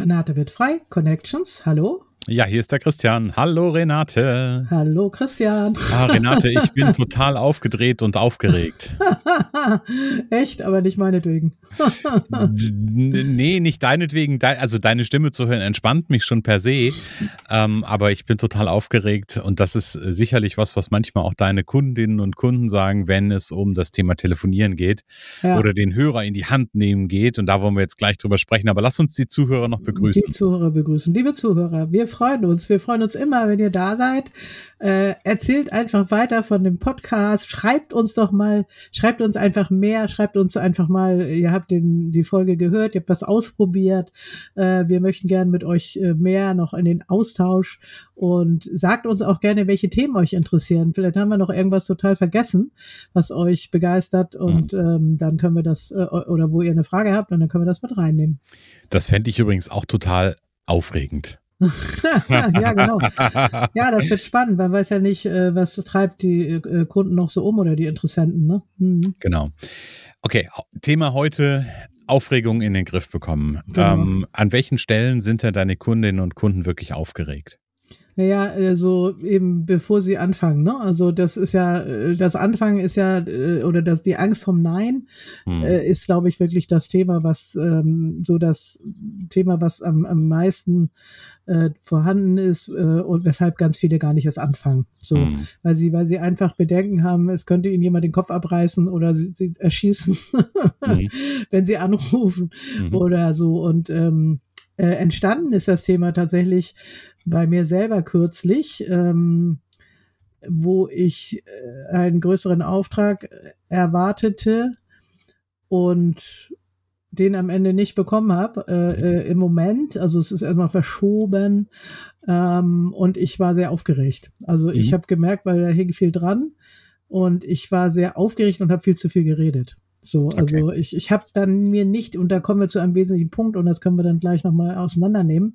Renate wird frei, Connections, hallo. Ja, hier ist der Christian. Hallo Renate. Hallo Christian. Ah, Renate, ich bin total aufgedreht und aufgeregt. Echt, aber nicht meinetwegen. nee, nicht deinetwegen. Also deine Stimme zu hören entspannt mich schon per se. Ähm, aber ich bin total aufgeregt und das ist sicherlich was, was manchmal auch deine Kundinnen und Kunden sagen, wenn es um das Thema Telefonieren geht ja. oder den Hörer in die Hand nehmen geht. Und da wollen wir jetzt gleich drüber sprechen. Aber lass uns die Zuhörer noch begrüßen. Die Zuhörer begrüßen. Liebe Zuhörer, wir freuen uns. Wir freuen uns immer, wenn ihr da seid. Äh, erzählt einfach weiter von dem Podcast. Schreibt uns doch mal, schreibt uns einfach mehr, schreibt uns einfach mal, ihr habt den, die Folge gehört, ihr habt was ausprobiert. Äh, wir möchten gerne mit euch äh, mehr noch in den Austausch und sagt uns auch gerne, welche Themen euch interessieren. Vielleicht haben wir noch irgendwas total vergessen, was euch begeistert und mhm. ähm, dann können wir das, äh, oder wo ihr eine Frage habt, und dann können wir das mit reinnehmen. Das fände ich übrigens auch total aufregend. Ja, genau. Ja, das wird spannend. Man weiß ja nicht, äh, was treibt die äh, Kunden noch so um oder die Interessenten. Ne? Mhm. Genau. Okay, Thema heute. Aufregung in den Griff bekommen. Genau. Ähm, an welchen Stellen sind denn deine Kundinnen und Kunden wirklich aufgeregt? Naja, also eben bevor sie anfangen, ne? Also das ist ja, äh, das Anfangen ist ja, äh, oder das, die Angst vom Nein hm. äh, ist, glaube ich, wirklich das Thema, was ähm, so das Thema, was am, am meisten äh, vorhanden ist äh, und weshalb ganz viele gar nicht erst anfangen. So, hm. weil sie, weil sie einfach Bedenken haben, es könnte ihnen jemand den Kopf abreißen oder sie, sie erschießen, hm. wenn sie anrufen mhm. oder so. Und ähm, äh, entstanden ist das Thema tatsächlich bei mir selber kürzlich, ähm, wo ich äh, einen größeren Auftrag erwartete und den am Ende nicht bekommen habe äh, äh, im Moment. Also es ist erstmal verschoben ähm, und ich war sehr aufgeregt. Also mhm. ich habe gemerkt, weil da hing viel dran und ich war sehr aufgeregt und habe viel zu viel geredet. So, also okay. ich, ich habe dann mir nicht, und da kommen wir zu einem wesentlichen Punkt, und das können wir dann gleich nochmal auseinandernehmen.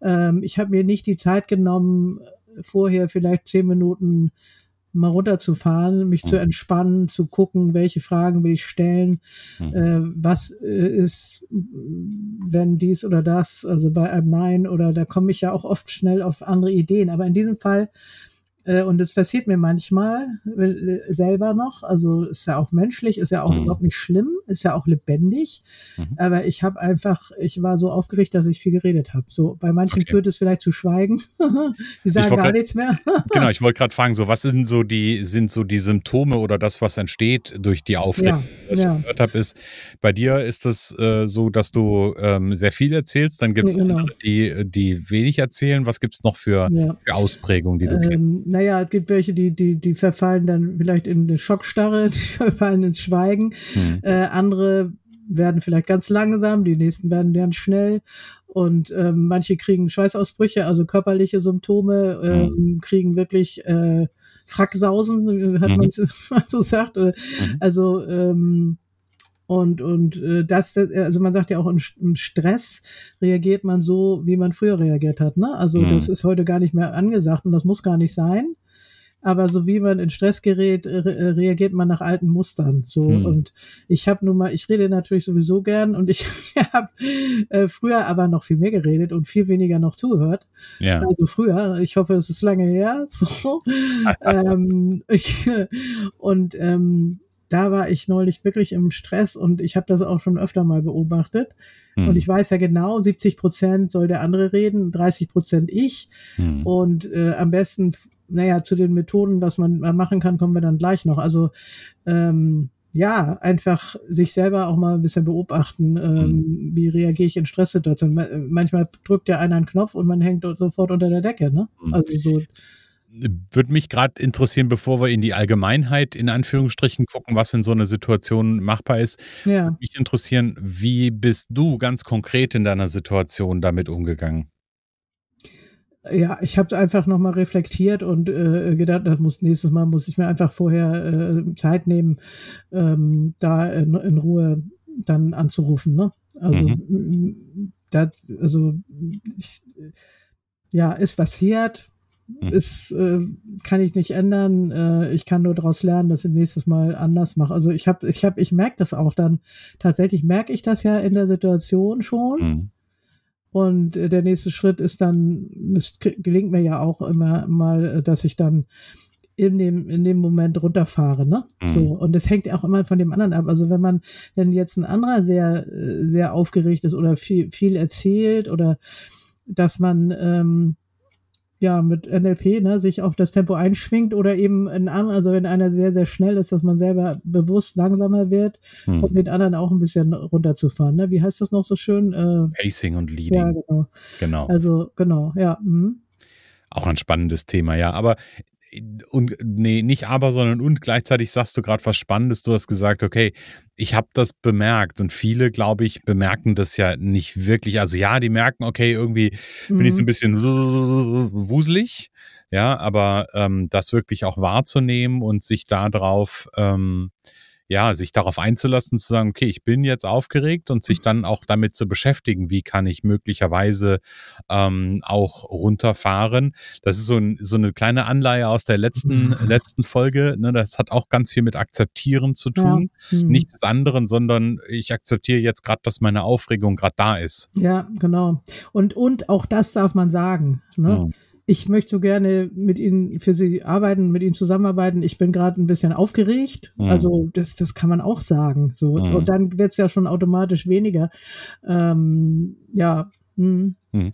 Ähm, ich habe mir nicht die Zeit genommen, vorher vielleicht zehn Minuten mal runterzufahren, mich mhm. zu entspannen, zu gucken, welche Fragen will ich stellen, mhm. äh, was äh, ist, wenn dies oder das, also bei einem Nein oder da komme ich ja auch oft schnell auf andere Ideen. Aber in diesem Fall und es passiert mir manchmal äh, selber noch. Also ist ja auch menschlich, ist ja auch mhm. überhaupt nicht schlimm, ist ja auch lebendig. Mhm. Aber ich habe einfach, ich war so aufgeregt, dass ich viel geredet habe. So bei manchen okay. führt es vielleicht zu Schweigen. die sagen gar grad, nichts mehr. genau, ich wollte gerade fragen, so was sind so die sind so die Symptome oder das, was entsteht durch die Aufregung? Ja, was ja. ich gehört habe, ist bei dir ist es äh, so, dass du ähm, sehr viel erzählst. Dann gibt es ja, genau. die die wenig erzählen. Was gibt es noch für, für Ausprägungen, die du ähm, kennst? Naja, es gibt welche, die, die, die verfallen dann vielleicht in eine Schockstarre, die verfallen ins Schweigen. Mhm. Äh, andere werden vielleicht ganz langsam, die nächsten werden ganz schnell. Und ähm, manche kriegen Schweißausbrüche, also körperliche Symptome, ähm, mhm. kriegen wirklich äh, Fracksausen, hat mhm. man so sagt. Mhm. Also ähm, und, und äh, das, also man sagt ja auch, im Stress reagiert man so, wie man früher reagiert hat. Ne? Also mhm. das ist heute gar nicht mehr angesagt und das muss gar nicht sein. Aber so wie man in Stress gerät, re reagiert man nach alten Mustern. So mhm. und ich habe nun mal, ich rede natürlich sowieso gern und ich habe äh, früher aber noch viel mehr geredet und viel weniger noch zugehört. Ja. Also früher, ich hoffe, es ist lange her. So ähm, ich, und ähm, da war ich neulich wirklich im Stress und ich habe das auch schon öfter mal beobachtet. Hm. Und ich weiß ja genau, 70 Prozent soll der andere reden, 30 Prozent ich. Hm. Und äh, am besten, naja, zu den Methoden, was man machen kann, kommen wir dann gleich noch. Also ähm, ja, einfach sich selber auch mal ein bisschen beobachten, ähm, hm. wie reagiere ich in Stresssituationen. Manchmal drückt ja einer einen Knopf und man hängt sofort unter der Decke, ne? Hm. Also so würde mich gerade interessieren, bevor wir in die Allgemeinheit in Anführungsstrichen gucken, was in so einer Situation machbar ist. Ja. Würde mich interessieren, wie bist du ganz konkret in deiner Situation damit umgegangen? Ja, ich habe es einfach nochmal reflektiert und äh, gedacht, das muss nächstes Mal muss ich mir einfach vorher äh, Zeit nehmen, ähm, da in, in, Ruhe dann anzurufen. Ne? Also, mhm. das, also ich, ja, ist passiert. Ist, äh, kann ich nicht ändern. Äh, ich kann nur daraus lernen, dass ich nächstes Mal anders mache. Also ich habe, ich habe, ich merke das auch dann. Tatsächlich merke ich das ja in der Situation schon. Mhm. Und äh, der nächste Schritt ist dann, es gelingt mir ja auch immer mal, äh, dass ich dann in dem, in dem Moment runterfahre, ne? Mhm. So. Und das hängt auch immer von dem anderen ab. Also wenn man, wenn jetzt ein anderer sehr, sehr aufgeregt ist oder viel, viel erzählt oder dass man, ähm, ja, mit NLP, ne, sich auf das Tempo einschwingt oder eben ein anderer, also wenn einer sehr, sehr schnell ist, dass man selber bewusst langsamer wird, hm. um den anderen auch ein bisschen runterzufahren. Ne? Wie heißt das noch so schön? Äh, Pacing und Leading. Ja, genau. Genau. Also, genau, ja. Mhm. Auch ein spannendes Thema, ja. Aber und nee, nicht aber, sondern und gleichzeitig sagst du gerade was Spannendes. Du hast gesagt, okay, ich habe das bemerkt und viele, glaube ich, bemerken das ja nicht wirklich. Also ja, die merken, okay, irgendwie mhm. bin ich so ein mhm. bisschen wuselig, ja, aber ähm, das wirklich auch wahrzunehmen und sich darauf ähm, ja, sich darauf einzulassen, zu sagen, okay, ich bin jetzt aufgeregt und sich dann auch damit zu beschäftigen, wie kann ich möglicherweise ähm, auch runterfahren. Das ist so, ein, so eine kleine Anleihe aus der letzten, mhm. letzten Folge. Ne? Das hat auch ganz viel mit Akzeptieren zu tun. Ja. Mhm. Nicht des anderen, sondern ich akzeptiere jetzt gerade, dass meine Aufregung gerade da ist. Ja, genau. Und, und auch das darf man sagen. Ne? Mhm ich möchte so gerne mit Ihnen für Sie arbeiten, mit Ihnen zusammenarbeiten. Ich bin gerade ein bisschen aufgeregt. Mhm. Also das, das kann man auch sagen. So. Mhm. Und dann wird es ja schon automatisch weniger. Ähm, ja. Mhm. mhm.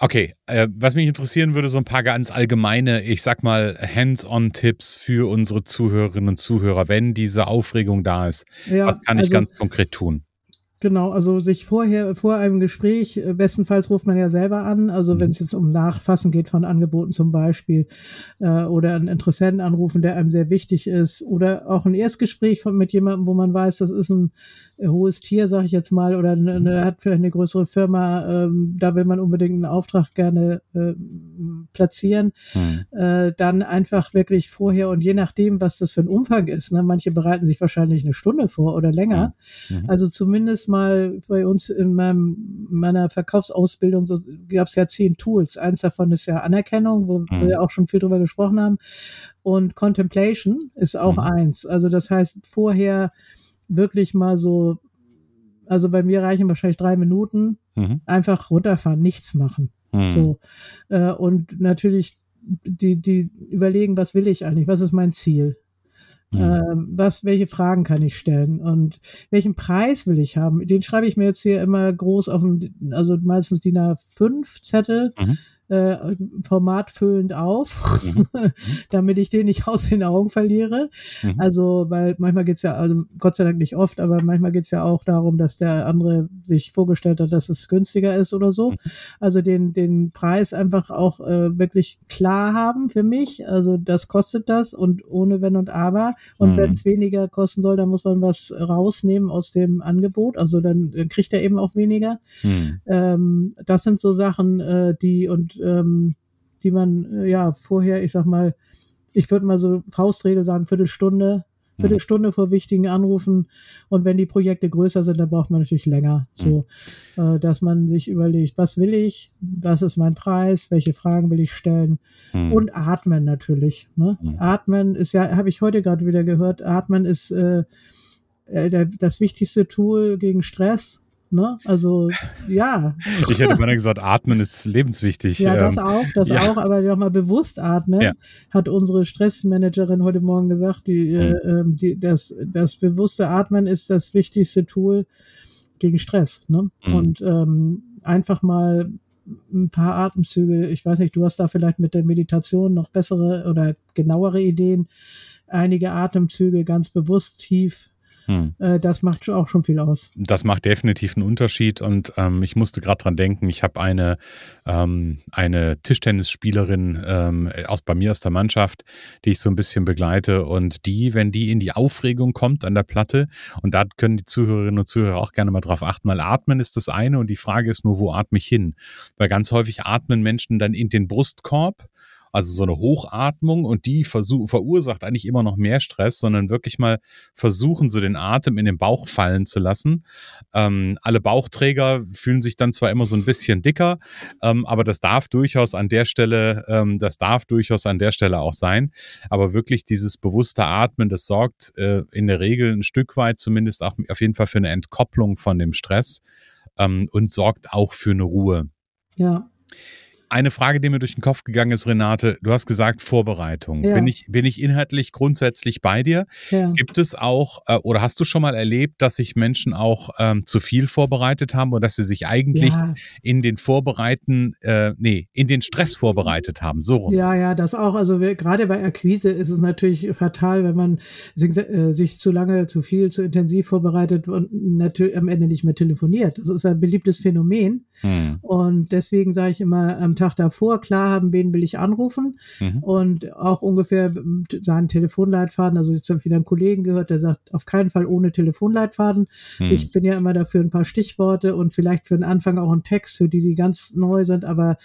Okay, äh, was mich interessieren würde, so ein paar ganz allgemeine, ich sag mal, Hands-on-Tipps für unsere Zuhörerinnen und Zuhörer, wenn diese Aufregung da ist. Ja, was kann ich also, ganz konkret tun? Genau, also sich vorher, vor einem Gespräch, äh, bestenfalls ruft man ja selber an, also mhm. wenn es jetzt um Nachfassen geht von Angeboten zum Beispiel, äh, oder einen Interessenten anrufen, der einem sehr wichtig ist, oder auch ein Erstgespräch von, mit jemandem, wo man weiß, das ist ein hohes Tier, sage ich jetzt mal, oder eine, eine, hat vielleicht eine größere Firma, ähm, da will man unbedingt einen Auftrag gerne äh, platzieren, mhm. äh, dann einfach wirklich vorher und je nachdem, was das für ein Umfang ist, ne, manche bereiten sich wahrscheinlich eine Stunde vor oder länger, mhm. also zumindest mal bei uns in meinem, meiner Verkaufsausbildung so, gab es ja zehn Tools, eins davon ist ja Anerkennung, wo mhm. wir auch schon viel drüber gesprochen haben und Contemplation ist auch mhm. eins, also das heißt vorher wirklich mal so, also bei mir reichen wahrscheinlich drei Minuten, mhm. einfach runterfahren, nichts machen. Mhm. So. Äh, und natürlich die, die überlegen, was will ich eigentlich, was ist mein Ziel? Mhm. Äh, was, welche Fragen kann ich stellen und welchen Preis will ich haben? Den schreibe ich mir jetzt hier immer groß auf dem, also meistens DIN A5 Zettel. Mhm äh, formatfüllend auf, mhm. damit ich den nicht aus den Augen verliere. Mhm. Also, weil manchmal geht's ja, also Gott sei Dank nicht oft, aber manchmal geht's ja auch darum, dass der andere sich vorgestellt hat, dass es günstiger ist oder so. Mhm. Also den, den Preis einfach auch äh, wirklich klar haben für mich. Also das kostet das und ohne Wenn und Aber. Und mhm. wenn es weniger kosten soll, dann muss man was rausnehmen aus dem Angebot. Also dann, dann kriegt er eben auch weniger. Ähm, das sind so Sachen, äh, die und ähm, die man äh, ja vorher, ich sag mal, ich würde mal so Faustregel sagen, Viertelstunde, mhm. Viertelstunde vor wichtigen Anrufen. Und wenn die Projekte größer sind, dann braucht man natürlich länger. So, mhm. äh, dass man sich überlegt, was will ich, was ist mein Preis, welche Fragen will ich stellen mhm. und atmen natürlich. Ne? Mhm. Atmen ist ja, habe ich heute gerade wieder gehört, atmen ist äh, äh das wichtigste Tool gegen Stress Ne? Also ja. Ich hätte mal gesagt, atmen ist lebenswichtig. Ja, das ähm, auch, das ja. auch, aber nochmal bewusst atmen, ja. hat unsere Stressmanagerin heute Morgen gesagt, die, mhm. äh, die, das, das bewusste Atmen ist das wichtigste Tool gegen Stress. Ne? Mhm. Und ähm, einfach mal ein paar Atemzüge, ich weiß nicht, du hast da vielleicht mit der Meditation noch bessere oder genauere Ideen, einige Atemzüge ganz bewusst tief hm. Äh, das macht auch schon viel aus. Das macht definitiv einen Unterschied und ähm, ich musste gerade dran denken, ich habe eine, ähm, eine Tischtennisspielerin ähm, aus bei mir aus der Mannschaft, die ich so ein bisschen begleite und die, wenn die in die Aufregung kommt an der Platte und da können die Zuhörerinnen und Zuhörer auch gerne mal drauf achten, mal atmen ist das eine und die Frage ist nur, wo atme ich hin? Weil ganz häufig atmen Menschen dann in den Brustkorb also so eine Hochatmung und die versuch, verursacht eigentlich immer noch mehr Stress, sondern wirklich mal versuchen, so den Atem in den Bauch fallen zu lassen. Ähm, alle Bauchträger fühlen sich dann zwar immer so ein bisschen dicker, ähm, aber das darf durchaus an der Stelle, ähm, das darf durchaus an der Stelle auch sein. Aber wirklich dieses bewusste Atmen, das sorgt äh, in der Regel ein Stück weit zumindest auch auf jeden Fall für eine Entkopplung von dem Stress ähm, und sorgt auch für eine Ruhe. Ja. Eine Frage, die mir durch den Kopf gegangen ist, Renate, du hast gesagt Vorbereitung. Ja. Bin, ich, bin ich inhaltlich grundsätzlich bei dir? Ja. Gibt es auch, äh, oder hast du schon mal erlebt, dass sich Menschen auch ähm, zu viel vorbereitet haben und dass sie sich eigentlich ja. in den Vorbereiten, äh, nee, in den Stress vorbereitet haben? So rum. Ja, ja, das auch. Also wir, gerade bei Akquise ist es natürlich fatal, wenn man sich, äh, sich zu lange, zu viel, zu intensiv vorbereitet und natürlich am Ende nicht mehr telefoniert. Das ist ein beliebtes Phänomen. Hm. Und deswegen sage ich immer, am Tag davor klar haben, wen will ich anrufen mhm. und auch ungefähr seinen Telefonleitfaden. Also jetzt habe ich wieder einen Kollegen gehört, der sagt, auf keinen Fall ohne Telefonleitfaden. Mhm. Ich bin ja immer dafür ein paar Stichworte und vielleicht für den Anfang auch ein Text, für die, die ganz neu sind, aber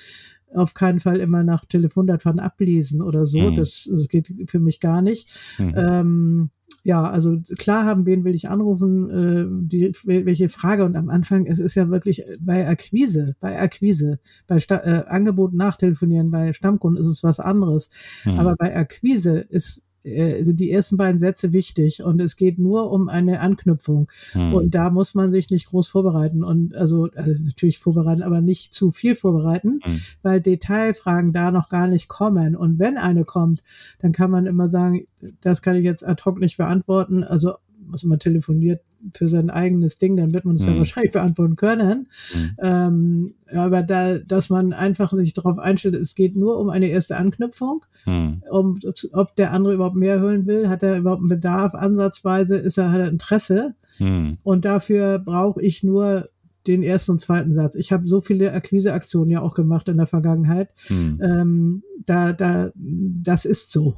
auf keinen Fall immer nach Telefonleitfaden ablesen oder so. Mhm. Das, das geht für mich gar nicht. Mhm. Ähm, ja, also klar haben, wen will ich anrufen, äh, die, welche Frage. Und am Anfang, es ist ja wirklich bei Akquise, bei Akquise, bei Sta äh, Angebot nachtelefonieren, bei Stammkunden ist es was anderes. Mhm. Aber bei Akquise ist äh, sind die ersten beiden Sätze wichtig und es geht nur um eine Anknüpfung hm. und da muss man sich nicht groß vorbereiten und also, also natürlich vorbereiten, aber nicht zu viel vorbereiten, hm. weil Detailfragen da noch gar nicht kommen und wenn eine kommt, dann kann man immer sagen, das kann ich jetzt ad hoc nicht beantworten, also was man telefoniert für sein eigenes Ding, dann wird man es mhm. ja wahrscheinlich beantworten können. Mhm. Ähm, aber da, dass man einfach sich darauf einstellt, es geht nur um eine erste Anknüpfung, mhm. um, ob der andere überhaupt mehr hören will, hat er überhaupt einen Bedarf, ansatzweise ist er, hat er Interesse. Mhm. Und dafür brauche ich nur den ersten und zweiten Satz. Ich habe so viele Akquiseaktionen ja auch gemacht in der Vergangenheit. Mhm. Ähm, da, da, das ist so.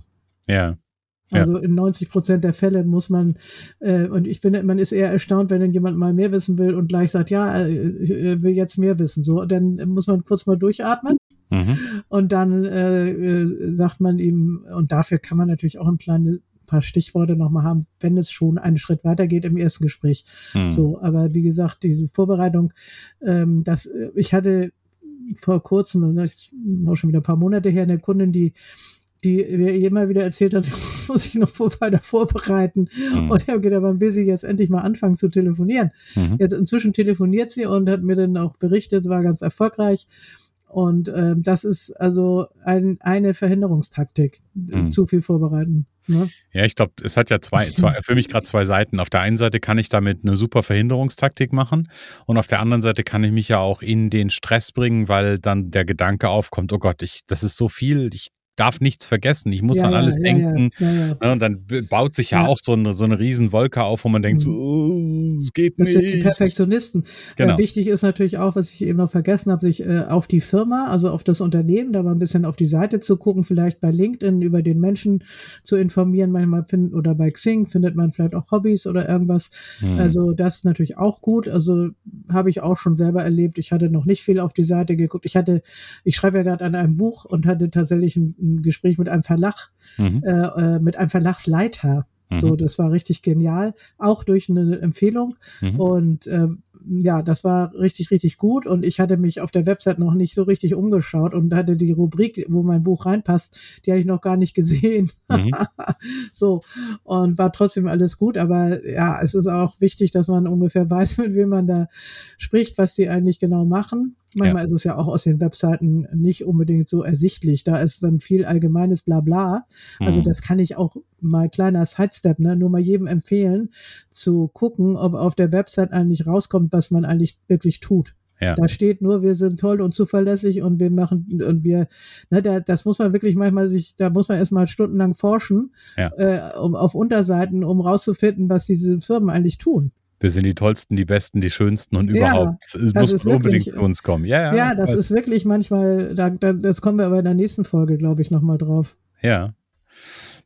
Ja. Also in 90 Prozent der Fälle muss man, äh, und ich finde, man ist eher erstaunt, wenn dann jemand mal mehr wissen will und gleich sagt, ja, äh, äh will jetzt mehr wissen. So, dann muss man kurz mal durchatmen. Mhm. Und dann äh, äh, sagt man ihm, und dafür kann man natürlich auch ein kleines paar Stichworte nochmal haben, wenn es schon einen Schritt weitergeht im ersten Gespräch. Mhm. So, aber wie gesagt, diese Vorbereitung, ähm, das, äh, ich hatte vor kurzem, auch schon wieder ein paar Monate her, eine Kundin, die die mir immer wieder erzählt hat, sie muss sich noch weiter vorbereiten. Mhm. Und ich habe gedacht, wann will sie jetzt endlich mal anfangen zu telefonieren? Mhm. Jetzt inzwischen telefoniert sie und hat mir dann auch berichtet, war ganz erfolgreich. Und ähm, das ist also ein, eine Verhinderungstaktik, mhm. zu viel vorbereiten. Ne? Ja, ich glaube, es hat ja zwei, zwei für mich gerade zwei Seiten. Auf der einen Seite kann ich damit eine super Verhinderungstaktik machen und auf der anderen Seite kann ich mich ja auch in den Stress bringen, weil dann der Gedanke aufkommt, oh Gott, ich, das ist so viel, ich darf nichts vergessen, ich muss ja, an alles ja, denken. Ja, ne, und dann baut sich ja, auch so eine, so eine Riesenwolke auf, wo man denkt, so, oh, es geht das nicht. Das sind die Perfektionisten. Genau. Äh, wichtig ist natürlich auch, was ich eben noch vergessen habe, sich äh, auf die Firma, also auf das Unternehmen, da mal ein bisschen auf die Seite zu gucken, vielleicht bei LinkedIn über den Menschen zu informieren. Manchmal findet, oder bei Xing findet man vielleicht auch Hobbys oder irgendwas. Hm. Also das ist natürlich auch gut. Also habe ich auch schon selber erlebt. Ich hatte noch nicht viel auf die Seite geguckt. Ich hatte, ich schreibe ja gerade an einem Buch und hatte tatsächlich ein ein Gespräch mit einem Verlag, mhm. äh, äh, mit einem Verlagsleiter. Mhm. So, das war richtig genial, auch durch eine Empfehlung. Mhm. Und äh, ja, das war richtig, richtig gut und ich hatte mich auf der Website noch nicht so richtig umgeschaut und hatte die Rubrik, wo mein Buch reinpasst, die hatte ich noch gar nicht gesehen. Mhm. so, und war trotzdem alles gut, aber ja, es ist auch wichtig, dass man ungefähr weiß, mit wem man da spricht, was die eigentlich genau machen. Manchmal ja. ist es ja auch aus den Webseiten nicht unbedingt so ersichtlich. Da ist dann viel allgemeines Blabla. Also mhm. das kann ich auch mal kleiner Sidestep, ne, nur mal jedem empfehlen, zu gucken, ob auf der Website eigentlich rauskommt, was man eigentlich wirklich tut. Ja. Da steht nur, wir sind toll und zuverlässig und wir machen und wir, ne, da, das muss man wirklich manchmal sich, da muss man erstmal stundenlang forschen, ja. äh, um auf Unterseiten, um rauszufinden, was diese Firmen eigentlich tun wir sind die tollsten, die besten, die schönsten und überhaupt. Ja, es muss unbedingt zu uns kommen. Ja, ja, ja das ist wirklich manchmal, da, da, das kommen wir aber in der nächsten Folge, glaube ich, nochmal drauf. Ja.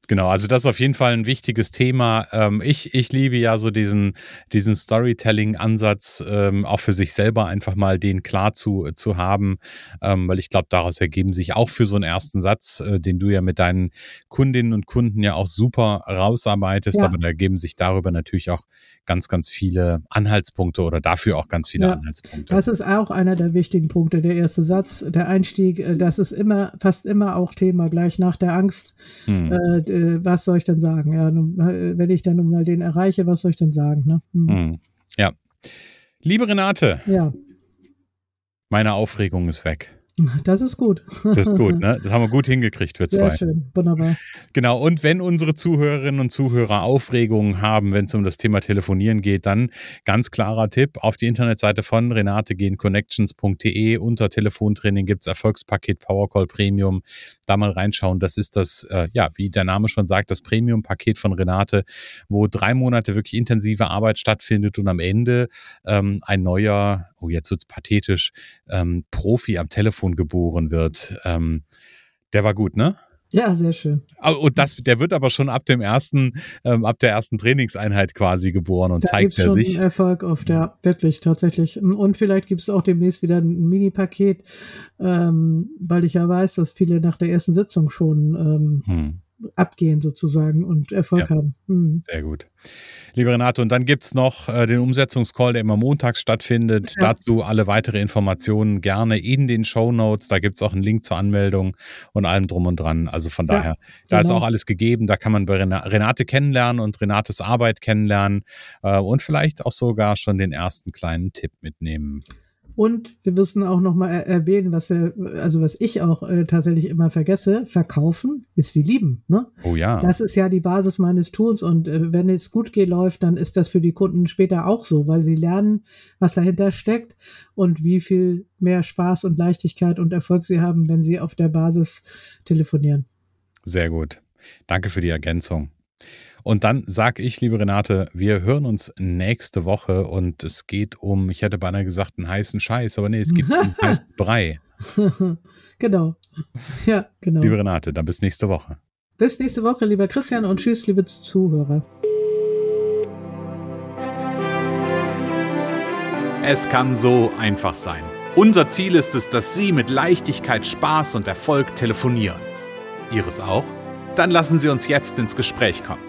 Genau, also das ist auf jeden Fall ein wichtiges Thema. Ähm, ich, ich liebe ja so diesen, diesen Storytelling-Ansatz, ähm, auch für sich selber einfach mal den klar zu, zu haben, ähm, weil ich glaube, daraus ergeben sich auch für so einen ersten Satz, äh, den du ja mit deinen Kundinnen und Kunden ja auch super rausarbeitest, ja. aber da ergeben sich darüber natürlich auch ganz, ganz viele Anhaltspunkte oder dafür auch ganz viele ja, Anhaltspunkte. Das ist auch einer der wichtigen Punkte, der erste Satz, der Einstieg, äh, das ist immer, fast immer auch Thema, gleich nach der Angst. Hm. Äh, äh, was soll ich denn sagen? Ja, äh, wenn ich dann mal den erreiche, was soll ich denn sagen? Ne? Hm. Hm. Ja. Liebe Renate. Ja. Meine Aufregung ist weg. Das ist gut. Das ist gut, ne? Das haben wir gut hingekriegt, wir zwei. Sehr schön, wunderbar. Genau, und wenn unsere Zuhörerinnen und Zuhörer Aufregungen haben, wenn es um das Thema Telefonieren geht, dann ganz klarer Tipp, auf die Internetseite von Renate gehen, connections.de, unter Telefontraining gibt es Erfolgspaket Powercall Premium, da mal reinschauen. Das ist das, äh, ja, wie der Name schon sagt, das Premium-Paket von Renate, wo drei Monate wirklich intensive Arbeit stattfindet und am Ende ähm, ein neuer oh, jetzt wird's pathetisch, ähm, Profi am Telefon geboren wird. Ähm, der war gut, ne? Ja, sehr schön. Und das, der wird aber schon ab dem ersten, ähm, ab der ersten Trainingseinheit quasi geboren und da zeigt er sich. Erfolg oft, ja, wirklich, tatsächlich. Und vielleicht gibt es auch demnächst wieder ein Mini-Paket, ähm, weil ich ja weiß, dass viele nach der ersten Sitzung schon ähm, hm abgehen sozusagen und Erfolg ja, haben. Mhm. Sehr gut. Liebe Renate, und dann gibt es noch äh, den Umsetzungscall, der immer montags stattfindet. Ja. Dazu alle weitere Informationen gerne in den Show Notes. Da gibt es auch einen Link zur Anmeldung und allem drum und dran. Also von daher, da genau. ist auch alles gegeben. Da kann man bei Renate kennenlernen und Renates Arbeit kennenlernen äh, und vielleicht auch sogar schon den ersten kleinen Tipp mitnehmen. Und wir müssen auch noch mal erwähnen, was wir, also was ich auch äh, tatsächlich immer vergesse: Verkaufen ist wie lieben. Ne? Oh ja. Das ist ja die Basis meines Tuns. Und äh, wenn es gut geht läuft, dann ist das für die Kunden später auch so, weil sie lernen, was dahinter steckt und wie viel mehr Spaß und Leichtigkeit und Erfolg sie haben, wenn sie auf der Basis telefonieren. Sehr gut. Danke für die Ergänzung. Und dann sage ich, liebe Renate, wir hören uns nächste Woche und es geht um, ich hätte beinahe gesagt, einen heißen Scheiß, aber nee, es geht um heißen Brei. genau. Ja, genau. Liebe Renate, dann bis nächste Woche. Bis nächste Woche, lieber Christian, und tschüss, liebe Zuhörer. Es kann so einfach sein. Unser Ziel ist es, dass Sie mit Leichtigkeit, Spaß und Erfolg telefonieren. Ihres auch? Dann lassen Sie uns jetzt ins Gespräch kommen.